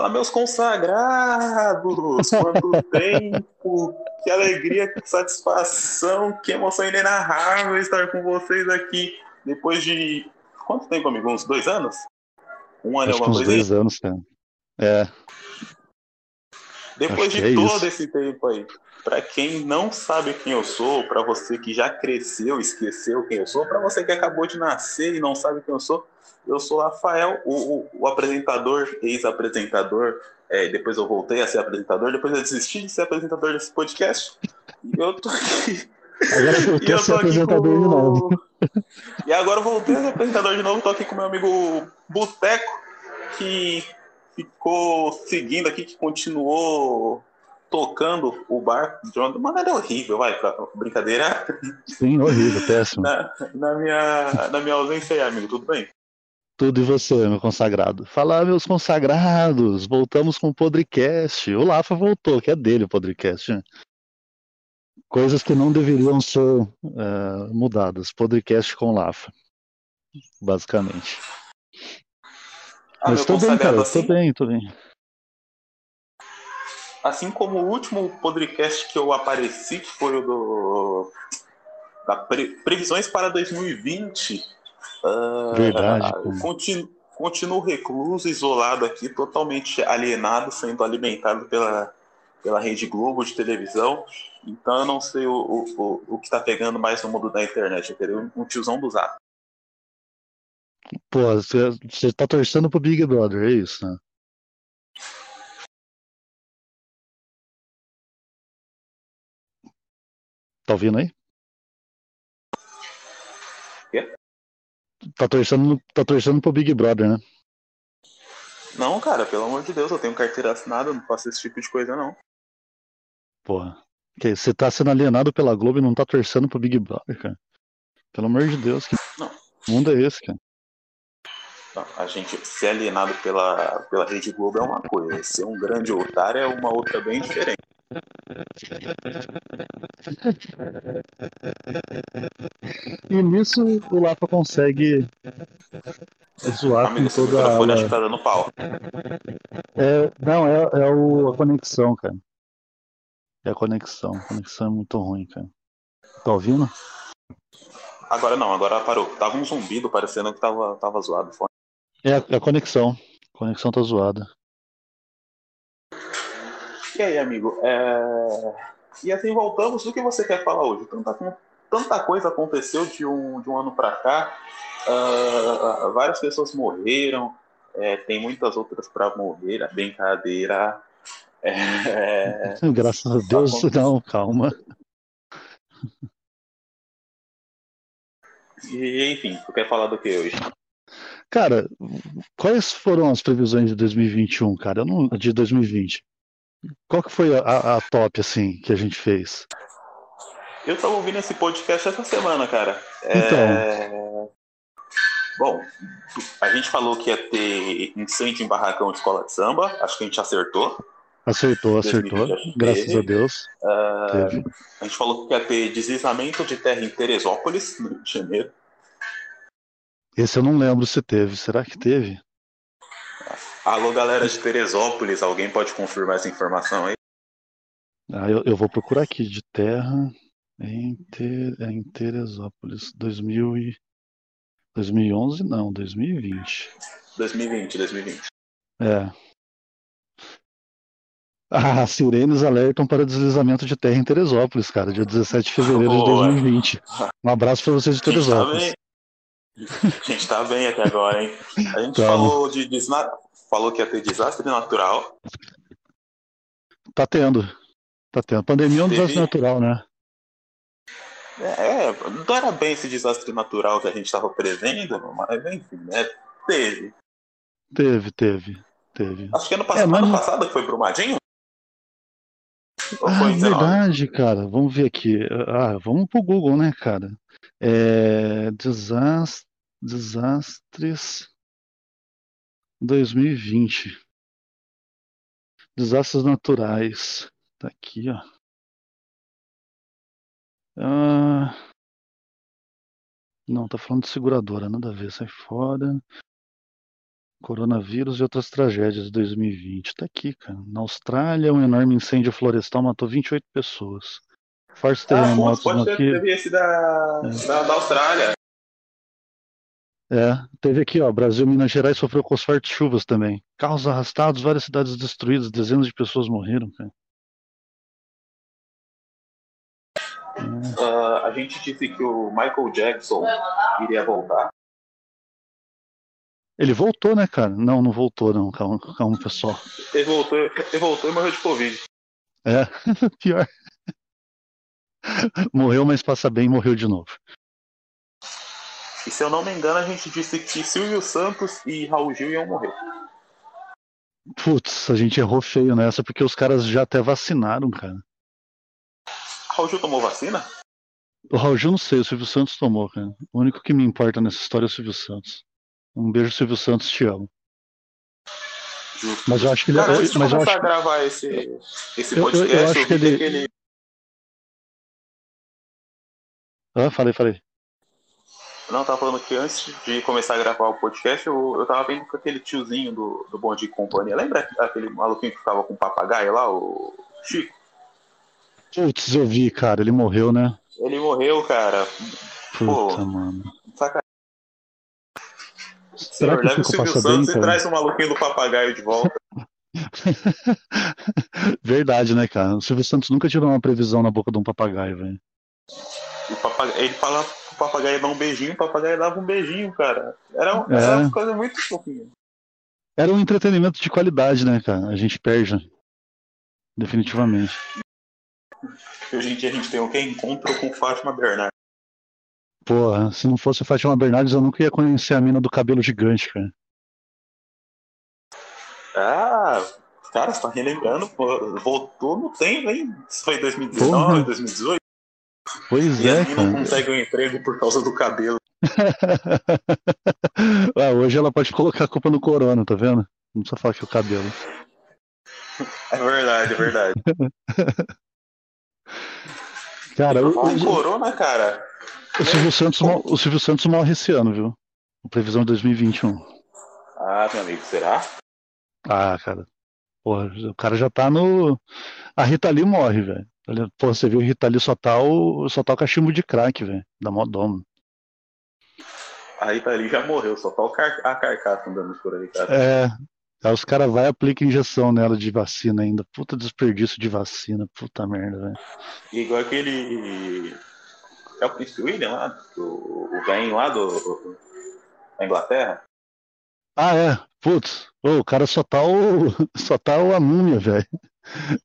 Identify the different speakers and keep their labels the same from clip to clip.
Speaker 1: Fala, meus consagrados! Quanto tempo! Que alegria, que satisfação, que emoção inenarrável estar com vocês aqui depois de. Quanto tempo, amigo? Uns dois anos?
Speaker 2: Um ano Acho alguma uns coisa? dois aí? anos, cara. É.
Speaker 1: Depois de é todo isso. esse tempo aí, para quem não sabe quem eu sou, para você que já cresceu, esqueceu quem eu sou, para você que acabou de nascer e não sabe quem eu sou, eu sou Rafael, o, o, o apresentador, ex-apresentador. É, depois eu voltei a ser apresentador, depois eu desisti de ser apresentador desse podcast. E eu tô aqui.
Speaker 2: Agora eu a ser apresentador com... de novo.
Speaker 1: E agora eu voltei a ser apresentador de novo, tô aqui com meu amigo Boteco, que ficou seguindo aqui, que continuou tocando o barco de uma maneira horrível, vai, pra brincadeira.
Speaker 2: Sim, horrível, péssimo.
Speaker 1: Na, na, minha, na minha ausência aí, amigo, tudo bem?
Speaker 2: Tudo e você, meu consagrado. Fala, meus consagrados, voltamos com o Podrecast. O Lafa voltou, que é dele o Podrecast. Né? Coisas que não deveriam ser uh, mudadas. Podcast com Lafa, basicamente. Ah, Mas tô bem, cara, assim, tô bem, tô bem.
Speaker 1: Assim como o último podcast que eu apareci, que foi o do da pre, previsões para 2020. Uh,
Speaker 2: Verdade.
Speaker 1: Continuo, continuo recluso, isolado aqui, totalmente alienado, sendo alimentado pela, pela Rede Globo de televisão. Então eu não sei o, o, o que está pegando mais no mundo da internet. Eu queria um tiozão do zap.
Speaker 2: Pô, você tá torcendo pro Big Brother, é isso, né? Tá ouvindo aí?
Speaker 1: Quê?
Speaker 2: Tá torcendo, tá torcendo pro Big Brother, né?
Speaker 1: Não, cara, pelo amor de Deus, eu tenho carteira assinada, não faço esse tipo de coisa, não.
Speaker 2: Porra. Você tá sendo alienado pela Globo e não tá torcendo pro Big Brother, cara. Pelo amor de Deus, que
Speaker 1: não.
Speaker 2: mundo é esse, cara?
Speaker 1: A gente ser alienado pela, pela Rede Globo é uma coisa, ser um grande otário é uma outra bem diferente.
Speaker 2: E nisso o Lapa consegue zoar Amigo, com toda a aula.
Speaker 1: tá dando pau.
Speaker 2: É, não, é, é o, a conexão, cara. É a conexão. A conexão é muito ruim, cara. Tá ouvindo?
Speaker 1: Agora não, agora parou. Tava um zumbido parecendo que tava, tava zoado.
Speaker 2: É, é a conexão. A conexão tá zoada.
Speaker 1: E aí, amigo? É... E assim voltamos. O que você quer falar hoje? Tanta, tanta coisa aconteceu de um, de um ano para cá. Uh, várias pessoas morreram. É, tem muitas outras para morrer. Brincadeira. É...
Speaker 2: Graças a Deus, não, calma.
Speaker 1: E enfim, tu quer falar do que hoje?
Speaker 2: Cara, quais foram as previsões de 2021, cara? Não, de 2020. Qual que foi a, a, top, assim, que a gente fez?
Speaker 1: Eu tava ouvindo esse podcast essa semana, cara. Então. É... Bom, a gente falou que ia ter incêndio em barracão de escola de samba. Acho que a gente acertou.
Speaker 2: Acertou, acertou. Graças a Deus.
Speaker 1: Uh, a gente falou que ia ter deslizamento de terra em Teresópolis, no Rio de Janeiro.
Speaker 2: Esse eu não lembro se teve. Será que teve?
Speaker 1: Alô, galera de Teresópolis, alguém pode confirmar essa informação aí?
Speaker 2: Ah, eu, eu vou procurar aqui de terra em, Ter, em Teresópolis, 2000 e... 2011 não, 2020.
Speaker 1: 2020, 2020.
Speaker 2: É. Ah, sirenes alertam para deslizamento de terra em Teresópolis, cara, dia 17 de fevereiro Boa. de 2020. Um abraço para vocês de Teresópolis.
Speaker 1: A gente tá bem até agora, hein? A gente falou de desna... falou que ia ter desastre natural.
Speaker 2: Tá tendo. Tá tendo. Pandemia é um Teve... desastre natural, né?
Speaker 1: É, não era bem esse desastre natural que a gente estava prevendo, mas enfim, né? Teve.
Speaker 2: Teve, teve, teve.
Speaker 1: Acho que ano, passado, é, mas... ano passado foi Brumadinho?
Speaker 2: Ah, verdade, cara. Vamos ver aqui. Ah, vamos pro Google, né, cara? É, desastre, desastres 2020. Desastres naturais. Tá aqui, ó. Ah, não, tá falando de seguradora, nada a ver, sai fora. Coronavírus e outras tragédias de 2020. Tá aqui, cara. Na Austrália, um enorme incêndio florestal matou 28 pessoas. Fortes terremotos
Speaker 1: ah, pode
Speaker 2: aqui.
Speaker 1: Teve esse da, é. da, da Austrália.
Speaker 2: É, teve aqui, ó, Brasil, Minas Gerais sofreu com as fortes chuvas também. Carros arrastados, várias cidades destruídas, dezenas de pessoas morreram, cara.
Speaker 1: Uh, a gente disse que o Michael Jackson iria voltar.
Speaker 2: Ele voltou, né, cara? Não, não voltou, não. Calma, calma pessoal.
Speaker 1: Ele voltou, ele voltou e morreu de Covid.
Speaker 2: É, pior. Morreu, mas passa bem e morreu de novo.
Speaker 1: E se eu não me engano, a gente disse que Silvio Santos e Raul Gil iam morrer.
Speaker 2: Putz, a gente errou feio nessa, porque os caras já até vacinaram, cara.
Speaker 1: Raul Gil tomou vacina?
Speaker 2: O Raul Gil não sei, o Silvio Santos tomou, cara. O único que me importa nessa história é o Silvio Santos. Um beijo, Silvio Santos, te amo.
Speaker 1: Justo.
Speaker 2: Mas eu acho que ele.
Speaker 1: Cara, antes de
Speaker 2: mas eu acho...
Speaker 1: a gravar esse, esse
Speaker 2: Eu- eu-
Speaker 1: podcast,
Speaker 2: eu
Speaker 1: eu,
Speaker 2: acho que ele-
Speaker 1: aquele.
Speaker 2: Ah, falei, falei.
Speaker 1: Não, eu tava falando que antes de começar a gravar o podcast, eu, eu tava vendo com aquele tiozinho do, do Bom Dia e Companhia. Lembra aquele maluquinho que ficava com o papagaio lá, o Chico?
Speaker 2: Putz, eu vi, cara, ele morreu, né?
Speaker 1: Ele morreu, cara.
Speaker 2: Puta,
Speaker 1: Pô.
Speaker 2: mano.
Speaker 1: Saca.
Speaker 2: Será
Speaker 1: Senhor,
Speaker 2: que o
Speaker 1: Silvio
Speaker 2: passa bem,
Speaker 1: Santos e
Speaker 2: cara?
Speaker 1: traz o maluquinho do papagaio de volta.
Speaker 2: Verdade, né, cara? O Silvio Santos nunca tirou uma previsão na boca de um papagaio, velho.
Speaker 1: Papagaio, ele falava pro papagaio dar um beijinho, o papagaio dava um beijinho, cara. Era, um-
Speaker 2: É.
Speaker 1: era uma coisa muito fofinha.
Speaker 2: Era um entretenimento de qualidade, né, cara? A gente perde. Definitivamente.
Speaker 1: Hoje em dia a gente tem o que? Encontro com Fátima Bernardes.
Speaker 2: Porra, se não fosse Fátima Bernardes, eu nunca ia conhecer a mina do cabelo gigante, cara.
Speaker 1: Ah, cara, você tá relembrando, pô, voltou no tempo, hein? Isso foi 2019,
Speaker 2: Porra.
Speaker 1: 2018?
Speaker 2: Pois
Speaker 1: E
Speaker 2: é,
Speaker 1: mina não consegue um emprego por causa do cabelo.
Speaker 2: ah, hoje ela pode colocar a culpa no corona, tá vendo? Não precisa falar que é o cabelo.
Speaker 1: É verdade, é verdade.
Speaker 2: Cara, o, o-
Speaker 1: corona, cara.
Speaker 2: o Silvio Santos, o Silvio Santos morre esse ano, viu? Previsão de 2021.
Speaker 1: Ah, meu amigo, será?
Speaker 2: Ah, cara. Porra, o cara já tá no. A Rita Lee morre, velho. Olha, Pô, você viu, a Rita Lee só tá o, só tá o cachimbo de crack, velho. Da modoma.
Speaker 1: A Rita Lee já morreu, só tá o car a carcaça andando por aí, cara.
Speaker 2: É. Aí os caras vai e aplicam injeção nela de vacina ainda. Puta desperdício de vacina. Puta merda, velho.
Speaker 1: Igual aquele. É o Prince William lá, o, o velhinho lá do, da Inglaterra.
Speaker 2: Ah, é. Putz. Ô, o cara só tá o. Só tá o a múmia, velho.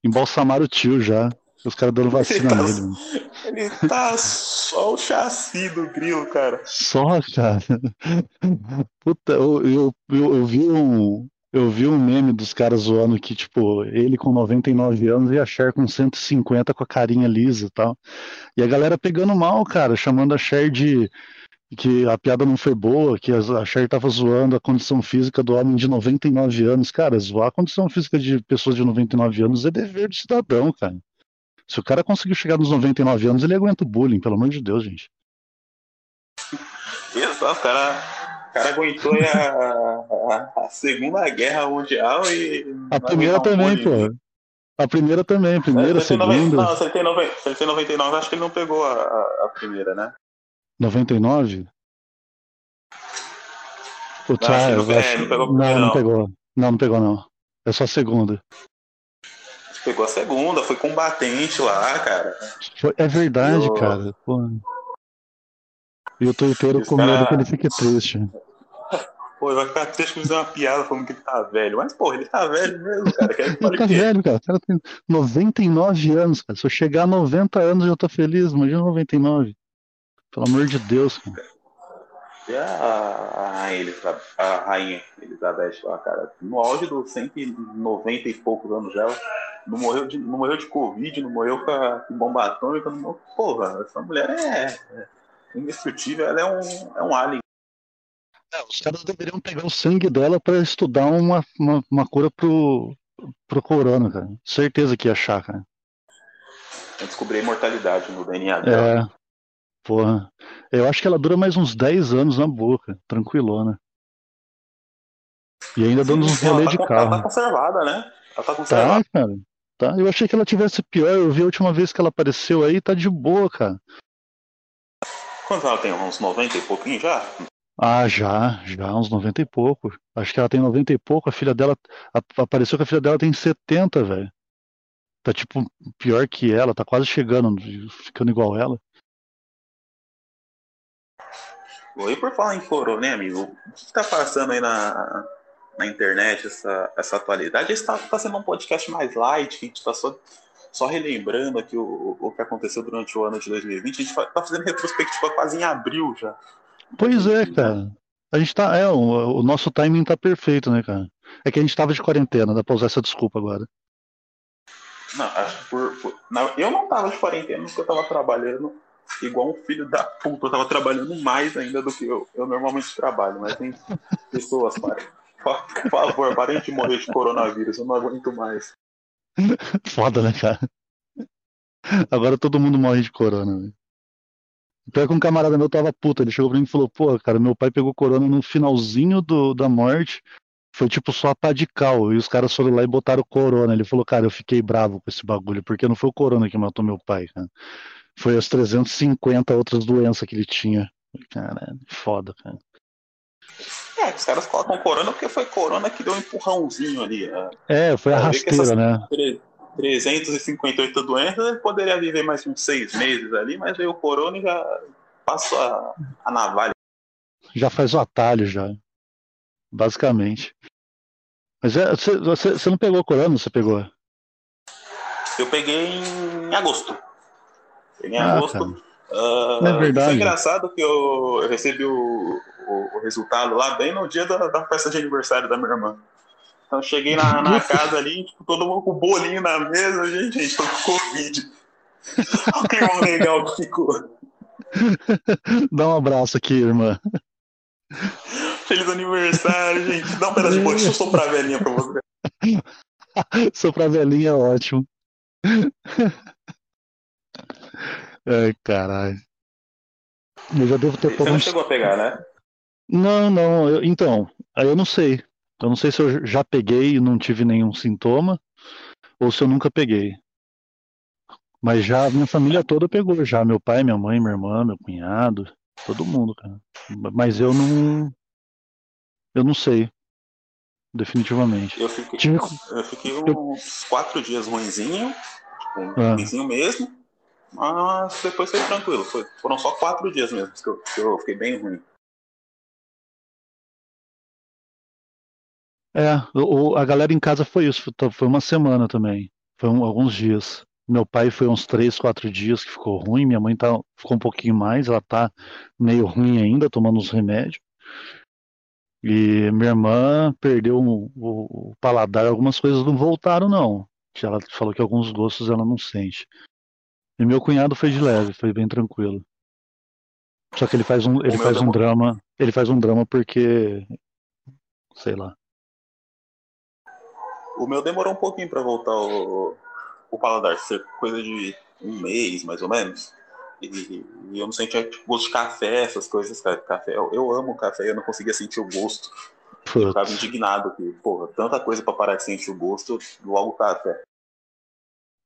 Speaker 2: Embalsamaram o tio já. Os caras dando vacina
Speaker 1: Tá-
Speaker 2: nele. mano.
Speaker 1: Ele tá só o chassi do grilo, cara.
Speaker 2: Só, cara. Puta, eu, eu, eu, eu vi um. Eu vi um meme dos caras zoando que, tipo, ele com 99 anos e a Cher com 150 com a carinha lisa e tal. E a galera pegando mal, cara, chamando a Cher de. que a piada não foi boa, que a a Cher tava zoando a condição física do homem de 99 anos. Cara, zoar a condição física de pessoas de 99 anos é dever de cidadão, cara. Se o cara conseguiu chegar nos 99 anos, ele aguenta o bullying, pelo amor de Deus, gente.
Speaker 1: Exato, o cara, o cara aguentou a, a, a Segunda Guerra Mundial e.
Speaker 2: A primeira também,
Speaker 1: bullying.
Speaker 2: pô. A primeira também, a primeira, a
Speaker 1: Se ele tem 90
Speaker 2: segunda.
Speaker 1: Não, se ele, tem 90, se ele tem 99, acho que ele não pegou a, a, primeira, né?
Speaker 2: 99? Putz, ah,
Speaker 1: não-
Speaker 2: acho-
Speaker 1: não pegou a
Speaker 2: não,
Speaker 1: primeira,
Speaker 2: não
Speaker 1: não.
Speaker 2: pegou. Não, não pegou, não. É só a segunda.
Speaker 1: Pegou a segunda, foi combatente lá, cara.
Speaker 2: É verdade,
Speaker 1: Eu-
Speaker 2: cara. Pô. E o
Speaker 1: Os
Speaker 2: com medo
Speaker 1: cara-
Speaker 2: que ele fique triste.
Speaker 1: Pô, vai ficar triste que fizer uma piada falando que ele tá velho. Mas, pô, ele tá velho mesmo, cara. Quer que
Speaker 2: Ele tá
Speaker 1: o quê?
Speaker 2: velho, cara. O cara tem 99 anos, cara. Se eu chegar a 90 anos, eu já tô feliz. Imagina 99. Pelo amor de Deus, cara.
Speaker 1: E a, a, rainha Elizabeth, a rainha Elizabeth lá, cara, no auge dos 190 e poucos anos dela, não morreu de, não morreu de Covid, não morreu com, a, com bomba atômica, não morreu. Porra, essa mulher é, é indestrutível, ela é um, é um alien.
Speaker 2: É, os caras deveriam pegar o sangue dela pra estudar uma, uma, uma cura pro, pro corona, cara. Certeza que ia achar, cara.
Speaker 1: Eu descobri a imortalidade no DNA dela.
Speaker 2: É. Porra. Eu acho que ela dura mais uns 10 anos na boca, tranquilona. E ainda dando uns rolê
Speaker 1: ela
Speaker 2: de
Speaker 1: tá,
Speaker 2: carro.
Speaker 1: Ela tá conservada, né? Ela tá
Speaker 2: Tá,
Speaker 1: conservada.
Speaker 2: cara. Tá. Eu achei que ela tivesse pior. Eu vi a última vez que ela apareceu aí, tá de boa, cara.
Speaker 1: Quantos ela tem? Uns 90 e pouquinho já?
Speaker 2: Ah, já, já, uns 90 e pouco. Acho que ela tem 90 e pouco, a filha dela. a- Apareceu que a filha dela tem 70, velho. Tá tipo pior que ela, tá quase chegando, ficando igual ela.
Speaker 1: E por falar em corona, hein, amigo? O que tá passando aí na, na internet, essa, essa atualidade? Esse tá, tá sendo um podcast mais light, que a gente tá só, só relembrando aqui o, o que aconteceu durante o ano de 2020. A gente tá fazendo retrospectiva quase em abril já.
Speaker 2: Pois é, cara. A gente tá. É, o, o nosso timing tá perfeito, né, cara? É que a gente tava de quarentena, dá pra usar essa desculpa agora.
Speaker 1: Não, acho que por, por- não, eu não tava de quarentena porque eu tava trabalhando igual um filho da puta. Eu tava trabalhando mais ainda do que eu, eu normalmente trabalho. Mas tem pessoas. Por por favor, parem de morrer de coronavírus. Eu não aguento mais.
Speaker 2: Foda, né, cara? Agora todo mundo morre de corona, velho. Pior que um camarada meu tava puto, ele chegou pra mim e falou, pô, cara, meu pai pegou corona no finalzinho do, da morte, foi tipo só a pá de cal, e os caras foram lá e botaram corona. Ele falou, cara, eu fiquei bravo com esse bagulho, porque não foi o corona que matou meu pai, cara. Foi as 350 outras doenças que ele tinha. Caralho, foda, cara.
Speaker 1: É, os caras colocam corona porque foi corona que deu um empurrãozinho ali. né?
Speaker 2: É, foi a rasteira, né?
Speaker 1: Tre- 358 doenças, ele poderia viver mais uns seis meses ali, mas veio o corona e já passou a, a navalha.
Speaker 2: Já faz o atalho, já. Basicamente. Mas é, você, você, você não pegou corona, você pegou?
Speaker 1: Eu peguei em agosto. Em
Speaker 2: Ah,
Speaker 1: agosto. Ah,
Speaker 2: É verdade.
Speaker 1: Foi engraçado que eu, eu recebi o, o- o resultado lá bem no dia da, da festa de aniversário da minha irmã. Então eu cheguei na, na casa ali, tipo, todo mundo com o bolinho na mesa, gente, gente, tô com Covid. Olha o clima legal que ficou.
Speaker 2: Dá um abraço aqui, irmã.
Speaker 1: Feliz aniversário, gente. Dá um pedaço de bolo, deixa eu soprar a velhinha pra você.
Speaker 2: Soprar velhinha é ótimo. Ai, caralho. Eu já devo ter
Speaker 1: Você não chegou a pegar, né?
Speaker 2: Não, não. eu- então, aí eu não sei. Eu não sei se eu já peguei e não tive nenhum sintoma, ou se eu nunca peguei. Mas já a minha família toda pegou, já. Meu pai, minha mãe, minha irmã, meu cunhado, todo mundo, cara. Mas eu não. Eu não sei. Definitivamente.
Speaker 1: Eu fiquei,
Speaker 2: Tive-
Speaker 1: eu fiquei uns quatro dias ruinzinho, tipo,
Speaker 2: Ah.
Speaker 1: mesmo, mas depois foi tranquilo. Foi- foram só quatro dias mesmo que eu, que eu fiquei bem ruim.
Speaker 2: É, o, a galera em casa foi isso, foi, uma semana também. Foi um- alguns dias. Meu pai foi uns três, quatro dias que ficou ruim, minha mãe tá, ficou um pouquinho mais, ela tá meio ruim ainda, tomando os remédios. E minha irmã perdeu o, o- paladar, algumas coisas não voltaram, não. Ela falou que alguns gostos ela não sente. E meu cunhado foi de leve, foi bem tranquilo. Só que ele faz um, ele faz um drama, ele faz um drama porque, sei lá.
Speaker 1: O meu demorou um pouquinho pra voltar o, o paladar, ser coisa de um mês, mais ou menos. E, e eu não sentia tipo, gosto de café, essas coisas, cara. Café, eu, eu amo café, eu não conseguia sentir o gosto. Eu ficava
Speaker 2: Putz.
Speaker 1: indignado que, porra, tanta coisa pra parar de sentir o gosto, logo café.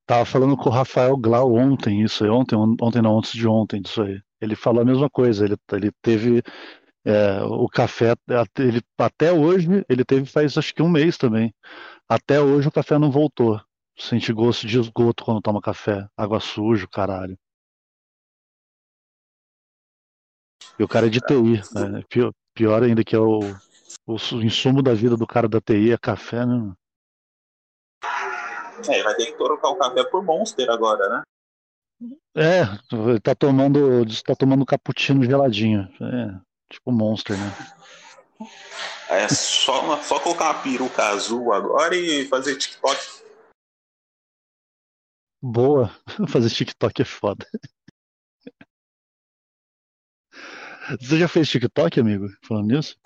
Speaker 2: Tava falando com o Rafael Glau ontem, isso aí, ontem, on- ontem não, antes de ontem, disso aí. Ele falou a mesma coisa, ele, ele teve é, o café, ele, até hoje, ele teve faz acho que um mês também. Até hoje o café não voltou. Sente gosto de esgoto quando toma café, água suja, caralho. E o cara é de TI, né? Pior, pior ainda que é o, o insumo da vida do cara da TI é café, né?
Speaker 1: É, vai ter que trocar o café por Monster agora, né?
Speaker 2: É, tá tomando, tá tomando cappuccino geladinho. É, tipo Monster, né?
Speaker 1: É só, só colocar uma peruca azul agora e fazer TikTok.
Speaker 2: Boa. Fazer TikTok é foda. Você já fez TikTok, amigo? Falando nisso?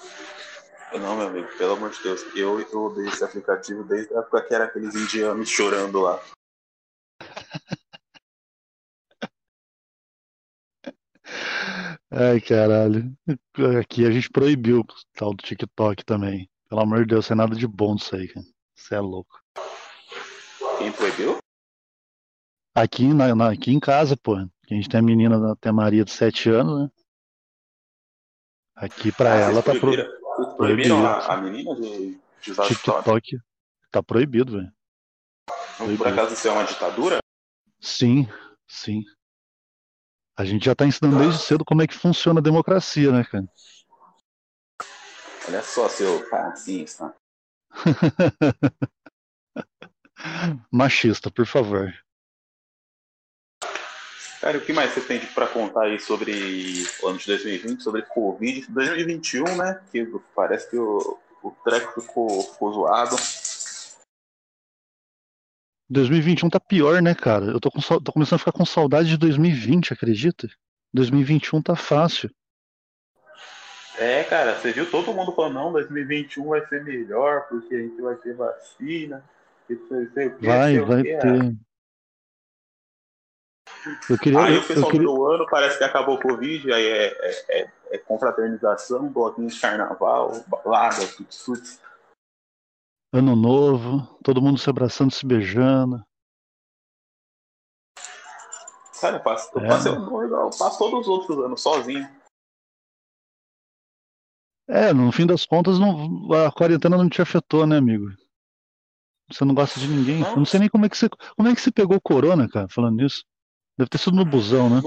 Speaker 1: Não, meu amigo, pelo amor de Deus. Eu, eu odeio esse aplicativo desde a época que era aqueles indianos chorando lá.
Speaker 2: Ai, caralho. Aqui a gente proibiu o tal do TikTok também. Pelo amor de Deus, não é nada de bom disso aí, cara. Você é louco.
Speaker 1: Quem proibiu?
Speaker 2: Aqui, na, na- aqui em casa, pô. A gente tem a menina, tem a Maria de 7 anos, né? Aqui pra
Speaker 1: Ah,
Speaker 2: ela tá pro
Speaker 1: proibiram, vocês proibiram
Speaker 2: proibido.
Speaker 1: a, a menina de, de usar TikTok?
Speaker 2: TikTok. Tá proibido, velho.
Speaker 1: Por acaso isso é uma ditadura?
Speaker 2: Sim, sim. A gente já tá ensinando desde cedo como é que funciona a democracia, né, cara?
Speaker 1: Olha só, seu fascista.
Speaker 2: Machista, por favor.
Speaker 1: Cara, o que mais você tem pra contar aí sobre o ano de 2020, sobre Covid? 2021, né? Que parece que o, o treco ficou, ficou zoado.
Speaker 2: 2021 tá pior, né, cara? Eu tô, com, tô começando a ficar com saudade de 2020, acredita? 2021 tá fácil.
Speaker 1: É, cara, você viu todo mundo falando, não, 2021 vai ser melhor, porque a gente vai ter vacina,
Speaker 2: Vai, vai ter. Eu queria.
Speaker 1: Aí o pessoal
Speaker 2: queria...
Speaker 1: virou o ano, parece que acabou o Covid, aí é, é, é- é confraternização, bloquinho de carnaval, balada, tuts-tuts.
Speaker 2: Ano novo, todo mundo se abraçando, se beijando.
Speaker 1: Cara, eu passo, eu
Speaker 2: É.
Speaker 1: passo, eu, eu passo todos os outros anos sozinho.
Speaker 2: É, no fim das contas, não, a quarentena não te afetou, né, amigo? Você não gosta de ninguém.
Speaker 1: Não.
Speaker 2: Eu não sei nem como é que você, como é que você pegou corona, cara, falando nisso. Deve ter sido no busão, né?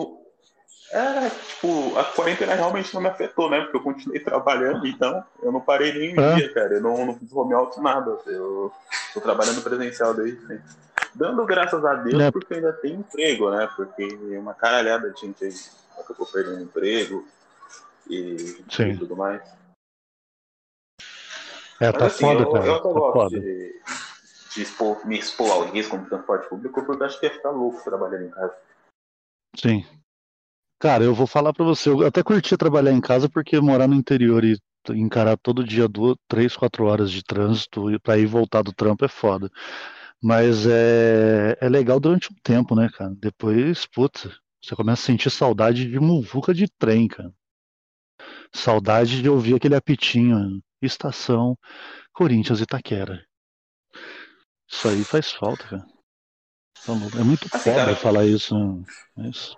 Speaker 1: É, tipo, a quarentena realmente não me afetou, né? Porque eu continuei trabalhando, então eu não parei nem um
Speaker 2: É.
Speaker 1: dia, cara. Eu não, não fiz home office nada. Eu tô trabalhando presencial desde sempre. Dando graças a Deus,
Speaker 2: É.
Speaker 1: porque ainda tenho emprego, né? Porque uma caralhada de gente aí acabou perdendo emprego e,
Speaker 2: Sim.
Speaker 1: e tudo mais.
Speaker 2: É,
Speaker 1: Mas
Speaker 2: tá
Speaker 1: assim,
Speaker 2: foda,
Speaker 1: eu,
Speaker 2: cara.
Speaker 1: eu até
Speaker 2: Tá
Speaker 1: gosto de, de expor- me expor ao risco no transporte público, porque eu acho que ia ficar louco trabalhando em casa.
Speaker 2: Sim. Cara, eu vou falar pra você, eu até curti trabalhar em casa porque morar no interior e encarar todo dia duas, três, quatro horas de trânsito e pra ir voltar do trampo é foda. Mas é, é legal durante um tempo, né, cara? Depois, putz, você começa a sentir saudade de muvuca de trem, cara. Saudade de ouvir aquele apitinho. Estação Corinthians Itaquera. Isso aí faz falta, cara. Louco. É muito
Speaker 1: Assim,
Speaker 2: foda
Speaker 1: cara,
Speaker 2: falar isso, né? Mas-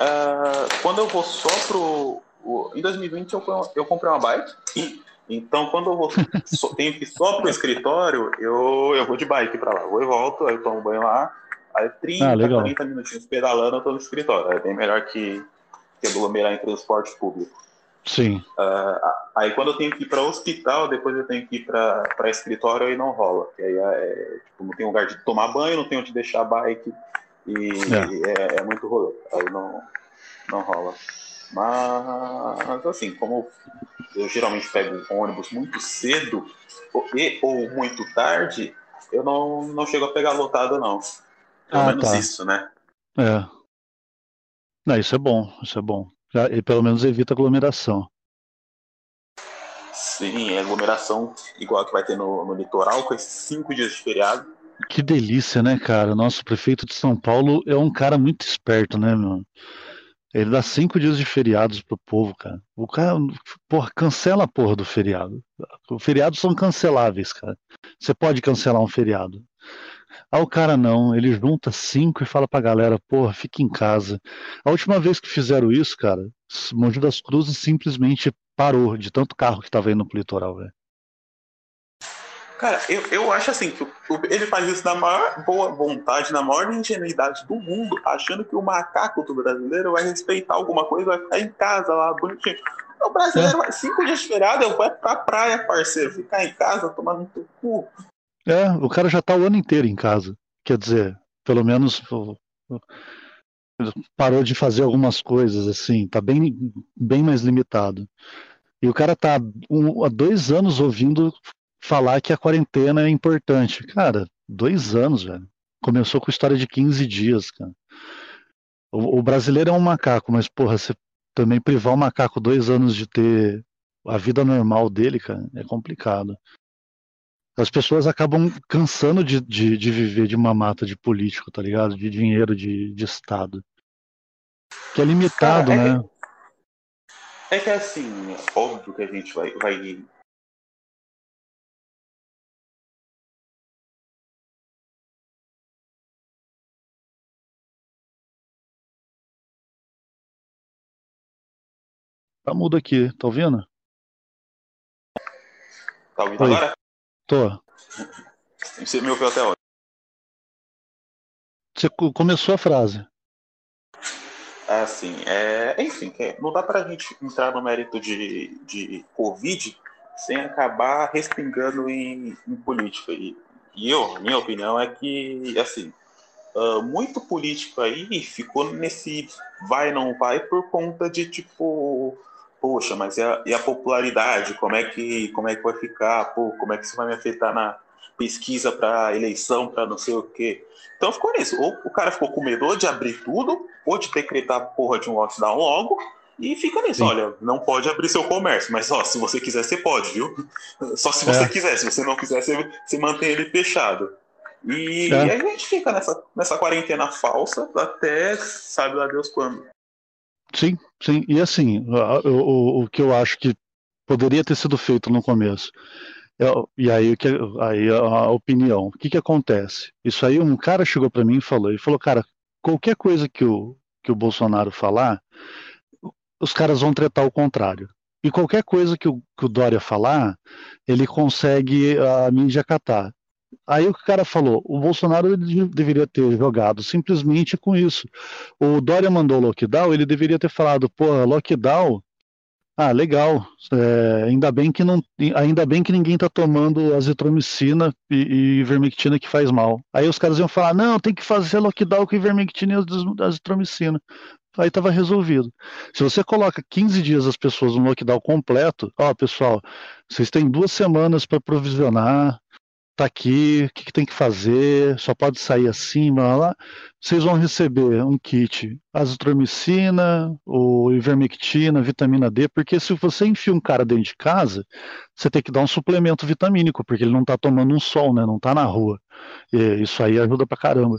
Speaker 1: Ah, quando eu vou só pro. o- em 2020 eu, eu comprei uma bike. então quando eu vou só, tenho que ir só pro escritório, eu, eu vou de bike pra lá. Vou e volto, aí eu tomo banho lá. Aí 30,
Speaker 2: Ah, legal.
Speaker 1: 40 minutinhos pedalando, eu tô no escritório. É bem melhor que, que aglomerar em transporte público.
Speaker 2: Sim.
Speaker 1: Ah, aí quando eu tenho que ir para hospital, depois eu tenho que ir para escritório, aí não rola. Porque aí é, tipo, não tem lugar de tomar banho, não tem onde deixar a bike e é, é muito rolê. Aí não, não rola. Mas assim, como eu geralmente pego ônibus muito cedo ou- e ou muito tarde, eu não, não chego a pegar lotado, não. Pelo
Speaker 2: Ah,
Speaker 1: menos
Speaker 2: tá.
Speaker 1: isso, né?
Speaker 2: É. Não, isso é bom, isso é bom. E pelo menos evita aglomeração.
Speaker 1: Sim, é aglomeração igual que vai ter no, no litoral, com esses cinco dias de feriado.
Speaker 2: Que delícia, né, cara? Nosso prefeito de São Paulo é um cara muito esperto, né, meu? Ele dá cinco dias de feriados pro povo, cara. O cara, porra, cancela a porra do feriado. Os feriados são canceláveis, cara. Você pode cancelar um feriado. Ah, o cara não, ele junta cinco e fala pra galera, porra, fica em casa. A última vez que fizeram isso, cara, Mogi das Cruzes simplesmente parou de tanto carro que tava indo pro litoral, velho.
Speaker 1: Cara, eu, eu acho assim, que ele faz isso na maior boa vontade, na maior ingenuidade do mundo, achando que o macaco do brasileiro vai respeitar alguma coisa, vai ficar em casa lá, bonitinho. O brasileiro vai cinco dias de feriado, eu vou pra praia, parceiro, ficar em casa, tomar no teu cu.
Speaker 2: É, o cara já tá o ano inteiro em casa. Quer dizer, pelo menos parou de fazer algumas coisas, assim, tá bem, bem mais limitado. E o cara tá um- há dois anos ouvindo falar que a quarentena é importante. Cara, dois anos, velho. Começou com história de 15 dias, cara. O, o brasileiro é um macaco, mas, porra, você também privar o macaco dois anos de ter a vida normal dele, cara, é complicado as pessoas acabam cansando de, de, de, viver de uma mata de político, tá ligado? De dinheiro, de, de Estado. Que é limitado,
Speaker 1: Cara, é
Speaker 2: né?
Speaker 1: Que, é que é assim, óbvio que a gente vai, vai
Speaker 2: Tá mudo aqui, tá ouvindo?
Speaker 1: Tá ouvindo Oi. agora?
Speaker 2: Tô.
Speaker 1: Você me ouviu até onde?
Speaker 2: Você começou a frase.
Speaker 1: Assim, é, enfim, não dá para a gente entrar no mérito de, de Covid sem acabar respingando em, em política. E, e, eu, minha opinião é que, assim, uh, muito político aí ficou nesse vai não vai por conta de tipo, poxa, mas e a, e a popularidade? Como é que como é que vai ficar? Pô, como é que isso vai me afetar na pesquisa para eleição, para não sei o quê? Então ficou nisso. Ou o cara ficou com medo de abrir tudo, ou de decretar a porra de um lockdown logo, e fica nisso. Sim. Olha, não pode abrir seu comércio, mas ó, se você quiser, você pode, viu? Só se você é. quiser. Se você não quiser, você, você mantém ele fechado. E, é. e, aí a gente fica nessa, nessa quarentena falsa até sabe lá Deus quando.
Speaker 2: Sim, sim. E assim, o, o, que eu acho que poderia ter sido feito no começo eu, e aí, que, aí a opinião. O que, que acontece? Isso aí, um cara chegou para mim e falou, e falou, cara, qualquer coisa que o, que o Bolsonaro falar, os caras vão tretar o contrário. E qualquer coisa que o, que o Dória falar, ele consegue a mídia catar. Aí o cara falou, o Bolsonaro deveria ter jogado simplesmente com isso. O Dória mandou lockdown, ele deveria ter falado, pô, lockdown ah, legal. É, ainda bem que não, ainda bem que ninguém está tomando azitromicina e, e ivermectina que faz mal. Aí os caras iam falar, não, tem que fazer lockdown com ivermectina e azitromicina. Aí estava resolvido. Se você coloca 15 dias as pessoas no lockdown completo, ó, pessoal, vocês têm duas semanas para provisionar, tá aqui, o que, que, tem que fazer, só pode sair assim, blá, lá. Vocês vão receber um kit azitromicina, ou ivermectina, vitamina D, porque se você enfia um cara dentro de casa, você tem que dar um suplemento vitamínico, porque ele não tá tomando um sol, né? Não tá na rua. E isso aí ajuda pra caramba.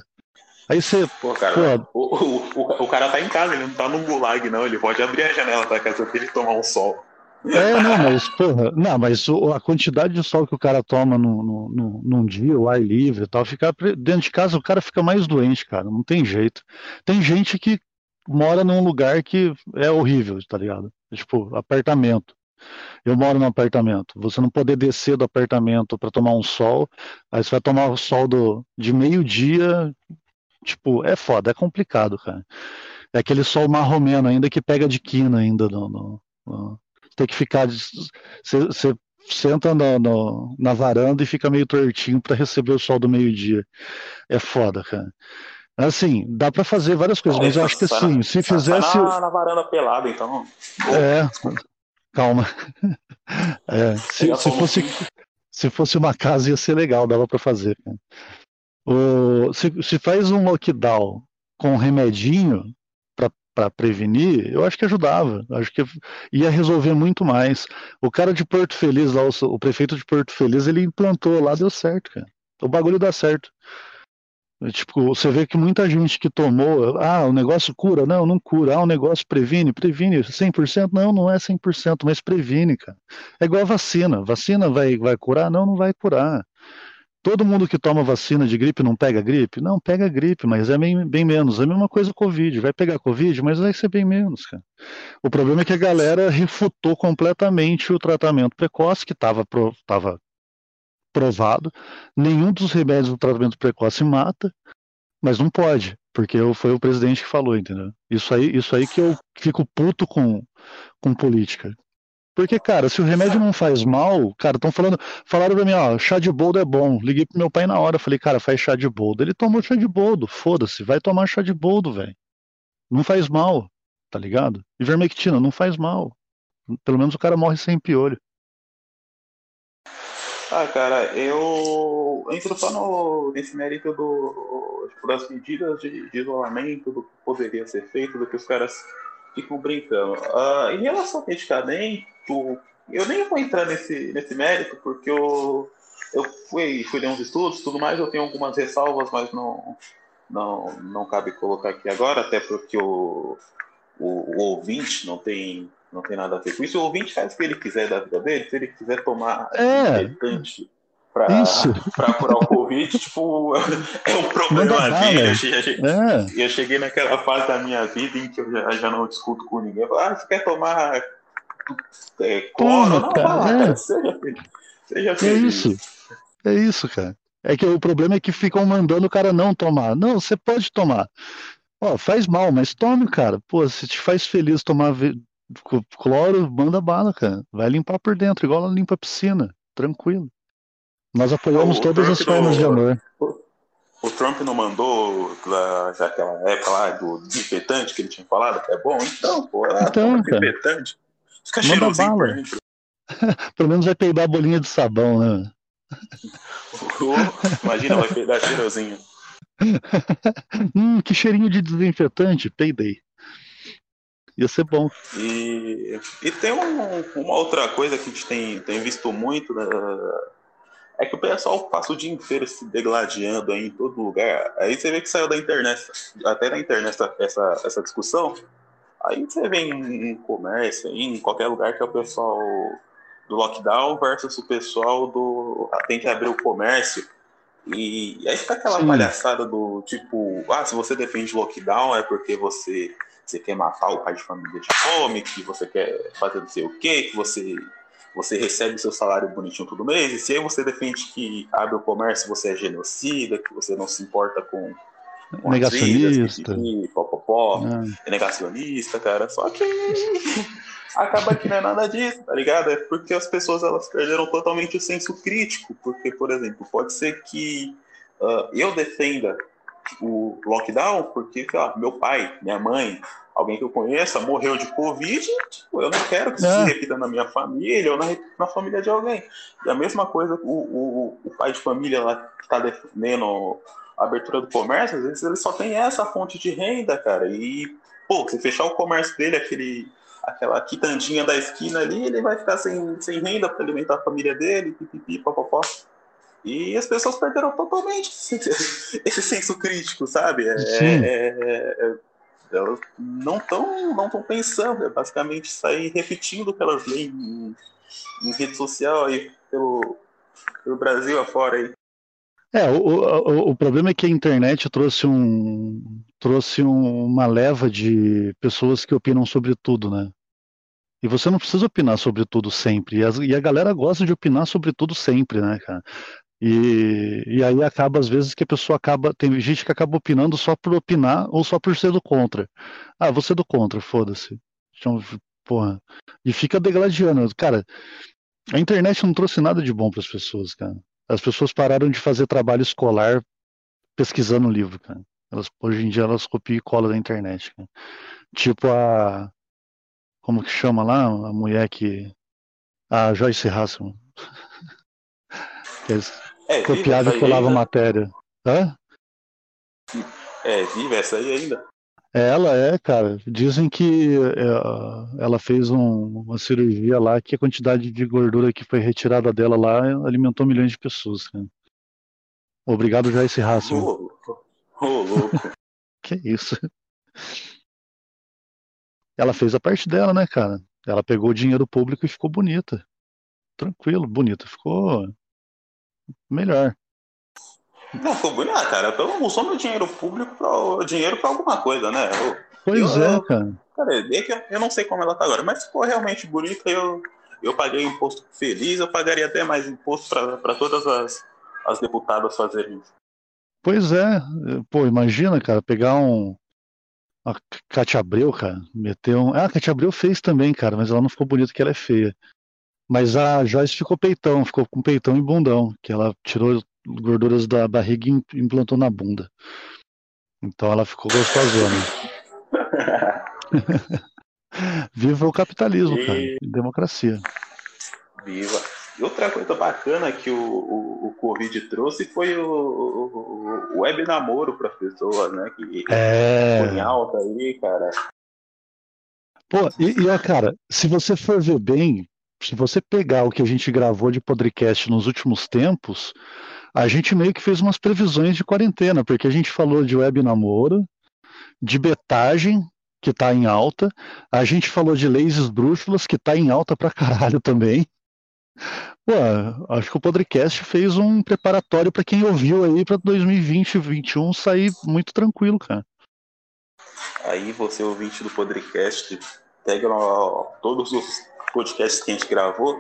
Speaker 2: Aí você.
Speaker 1: Pô, cara, pô, o, o, o, cara tá em casa, ele não tá num gulag, não. Ele pode abrir a janela da casa dele e tomar um sol.
Speaker 2: É, não, mas, porra, não, mas a quantidade de sol que o cara toma no, no, no, num dia, o ar livre e tal, ficar dentro de casa, o cara fica mais doente, cara, não tem jeito. Tem gente que mora num lugar que é horrível, tá ligado? Tipo, apartamento. Eu moro num apartamento. Você não poder descer do apartamento para tomar um sol, aí você vai tomar o sol do, de meio-dia, tipo, é foda, é complicado, cara. É aquele sol marromeno ainda que pega de quina ainda no, no, no tem que ficar. Você senta no, no, na varanda e fica meio tortinho para receber o sol do meio-dia. É foda, cara. Assim, dá para fazer várias coisas, mas eu acho que assim, se fizesse.
Speaker 1: Na, na varanda pelada, então.
Speaker 2: É, calma. É, se, se, fosse, se fosse uma casa ia ser legal, dava para fazer. O, se, se faz um lockdown com um remedinho, para prevenir, eu acho que ajudava. Acho que ia resolver muito mais. O cara de Porto Feliz, lá, o, o prefeito de Porto Feliz, ele implantou lá, deu certo, cara. O bagulho dá certo. Tipo, você vê que muita gente que tomou, ah, o negócio cura, não, não cura, ah, o negócio previne, previne 100%, não, não é 100%, mas previne, cara. É igual a vacina, vacina vai, vai curar? Não, não vai curar. Todo mundo que toma vacina de gripe não pega gripe? Não, pega gripe, mas é bem, bem menos. É a mesma coisa Covid. Vai pegar Covid, mas vai ser bem menos, cara. O problema é que a galera refutou completamente o tratamento precoce, que estava tava provado. Nenhum dos remédios do tratamento precoce mata, mas não pode, porque foi o presidente que falou, entendeu? Isso aí, isso aí que eu fico puto com, com política. Porque, cara, se o remédio não faz mal, cara, estão falando, falaram pra mim, ó, chá de boldo é bom. Liguei pro meu pai na hora, falei, cara, faz chá de boldo. Ele tomou chá de boldo, foda-se, vai tomar chá de boldo, velho. Não faz mal, tá ligado? Ivermectina, não faz mal. Pelo menos o cara morre sem piolho.
Speaker 1: Ah, cara, eu entro só no, nesse mérito do, tipo, das medidas de, de isolamento, do que poderia ser feito, do que os caras ficam brincando. Uh, em relação ao medicamento, eu nem vou entrar nesse, nesse mérito, porque eu, eu fui, fui ler uns estudos tudo mais, eu tenho algumas ressalvas, mas não, não, não cabe colocar aqui agora, até porque o, o, o ouvinte não tem, não tem nada a ver com isso. O ouvinte faz o que ele quiser da vida dele, se ele quiser tomar
Speaker 2: é
Speaker 1: para curar o Covid, tipo, é um problema dele. Eu, cheguei, é. eu cheguei naquela fase da minha vida em que eu já, já não discuto com ninguém. Ah, você quer tomar é, cloro, não,
Speaker 2: cara, é.
Speaker 1: cara, seja feliz. Seja
Speaker 2: É isso. É isso, cara. É que o problema é que ficam mandando o cara não tomar. Não, você pode tomar. Ó, faz mal, mas tome, cara. Pô, se te faz feliz tomar cloro, manda bala, cara. Vai limpar por dentro, igual ela limpa a piscina. Tranquilo. Nós apoiamos
Speaker 1: O
Speaker 2: todas as
Speaker 1: Trump
Speaker 2: formas de amor.
Speaker 1: O Trump não mandou já aquela época lá do desinfetante que ele tinha falado que é bom? Então, pô, é
Speaker 2: Então,
Speaker 1: toma
Speaker 2: cara.
Speaker 1: desinfetante. Fica
Speaker 2: Manda
Speaker 1: cheirosinho
Speaker 2: bala.
Speaker 1: dentro.
Speaker 2: Pelo menos vai peidar a bolinha de sabão, né?
Speaker 1: Imagina, vai pegar cheirosinho.
Speaker 2: hum, que cheirinho de desinfetante. Peidei. Ia ser bom.
Speaker 1: E, e tem um- uma outra coisa que a gente tem, tem visto muito, né? É que o pessoal passa o dia inteiro se degladiando aí em todo lugar. Aí você vê que saiu da internet, até da internet essa, essa, essa discussão. Aí você vê em, comércio, aí, em qualquer lugar que é o pessoal do lockdown versus o pessoal do. ah, tem que abrir o comércio. E, aí fica aquela
Speaker 2: Sim.
Speaker 1: palhaçada do tipo, ah, se você defende lockdown é porque você, você quer matar o pai de família de fome, que você quer fazer não sei o quê, que você, você recebe seu salário bonitinho todo mês, e se aí você defende que abre o comércio, você é genocida, que você não se importa com,
Speaker 2: Negacionista.
Speaker 1: popopó,
Speaker 2: Ah,
Speaker 1: é negacionista, cara. Só que acaba que não é nada disso, tá ligado? É porque as pessoas elas perderam totalmente o senso crítico. Porque, por exemplo, pode ser que ah, eu defenda o lockdown porque, sei lá, meu pai, minha mãe, alguém que eu conheça morreu de Covid, tipo, eu não quero que isso
Speaker 2: É.
Speaker 1: se repita na minha família ou na, na família de alguém. E a mesma coisa, o, o, o pai de família lá que está defendendo abertura do comércio, às vezes ele só tem essa fonte de renda, cara. E, pô, se fechar o comércio dele, aquele, aquela quitandinha da esquina ali, ele vai ficar sem, sem renda para alimentar a família dele, pipipi, papapó. E as pessoas perderam totalmente esse, senso crítico, sabe? É,
Speaker 2: Sim.
Speaker 1: é- é- elas não estão não tão pensando, é basicamente sair repetindo o que elas leem em, em rede social aí pelo, pelo Brasil afora aí.
Speaker 2: É, o, o, o problema é que a internet trouxe um trouxe um- uma leva de pessoas que opinam sobre tudo, né? E você não precisa opinar sobre tudo sempre. E, e a galera gosta de opinar sobre tudo sempre, né, cara? E, e aí acaba, às vezes, que a pessoa acaba. Tem gente que acaba opinando só por opinar ou só por ser do contra. Ah, você é do contra, foda-se. Então, porra. E fica degladiando. Cara, a internet não trouxe nada de bom para as pessoas, cara. As pessoas pararam de fazer trabalho escolar pesquisando livro, cara. Elas, hoje em dia elas copiam e colam da internet, cara. Tipo a. Como que chama lá? A mulher que. A Joyce Hasselman.
Speaker 1: É,
Speaker 2: copiava e colava
Speaker 1: ainda?
Speaker 2: matéria. Hã?
Speaker 1: É, viva essa aí ainda?
Speaker 2: Ela é, cara. Dizem que é, ela fez um- uma cirurgia lá que a quantidade de gordura que foi retirada dela lá alimentou milhões de pessoas, cara. Obrigado, Joyce
Speaker 1: Ô,
Speaker 2: Hasselman.
Speaker 1: louco. Ô, louco.
Speaker 2: Que isso? Ela fez a parte dela, né, cara? Ela pegou o dinheiro público e ficou bonita. Tranquilo, bonita. Ficou melhor.
Speaker 1: Não, ficou bonito, ah, cara. Eu usou meu dinheiro público pra, dinheiro pra alguma coisa, né? Eu,
Speaker 2: Pois
Speaker 1: Eu-
Speaker 2: é, cara.
Speaker 1: cara, é que eu, não sei como ela tá agora, mas ficou realmente bonita. Eu, eu paguei imposto feliz, eu pagaria até mais imposto pra, pra todas as, as deputadas fazerem isso.
Speaker 2: Pois é. Pô, imagina, cara, pegar um. A Cátia Abreu, cara, meter um. Ah, a Cátia Abreu fez também, cara, mas ela não ficou bonita porque ela é feia. Mas a Joyce ficou peitão, ficou com peitão e bundão, que ela tirou gorduras da barriga e im- implantou na bunda. Então ela ficou gostosona. Viva o capitalismo,
Speaker 1: E-
Speaker 2: cara. Democracia.
Speaker 1: Viva. E outra coisa bacana que o, o, o Covid trouxe foi o, o, o web namoro para as pessoas, né? Que
Speaker 2: É.
Speaker 1: foi em alta aí, cara.
Speaker 2: Pô, e, e ó, cara, se você for ver bem, se você pegar o que a gente gravou de podcast nos últimos tempos, a gente meio que fez umas previsões de quarentena, porque a gente falou de web namoro, de betagem, que tá em alta, a gente falou de leis esdrúxulas, que tá em alta pra caralho também. Pô, acho que o podcast fez um preparatório pra quem ouviu aí pra 2020 e 2021 sair muito tranquilo, cara.
Speaker 1: Aí você, ouvinte do podcast, pega todos os podcasts que a gente gravou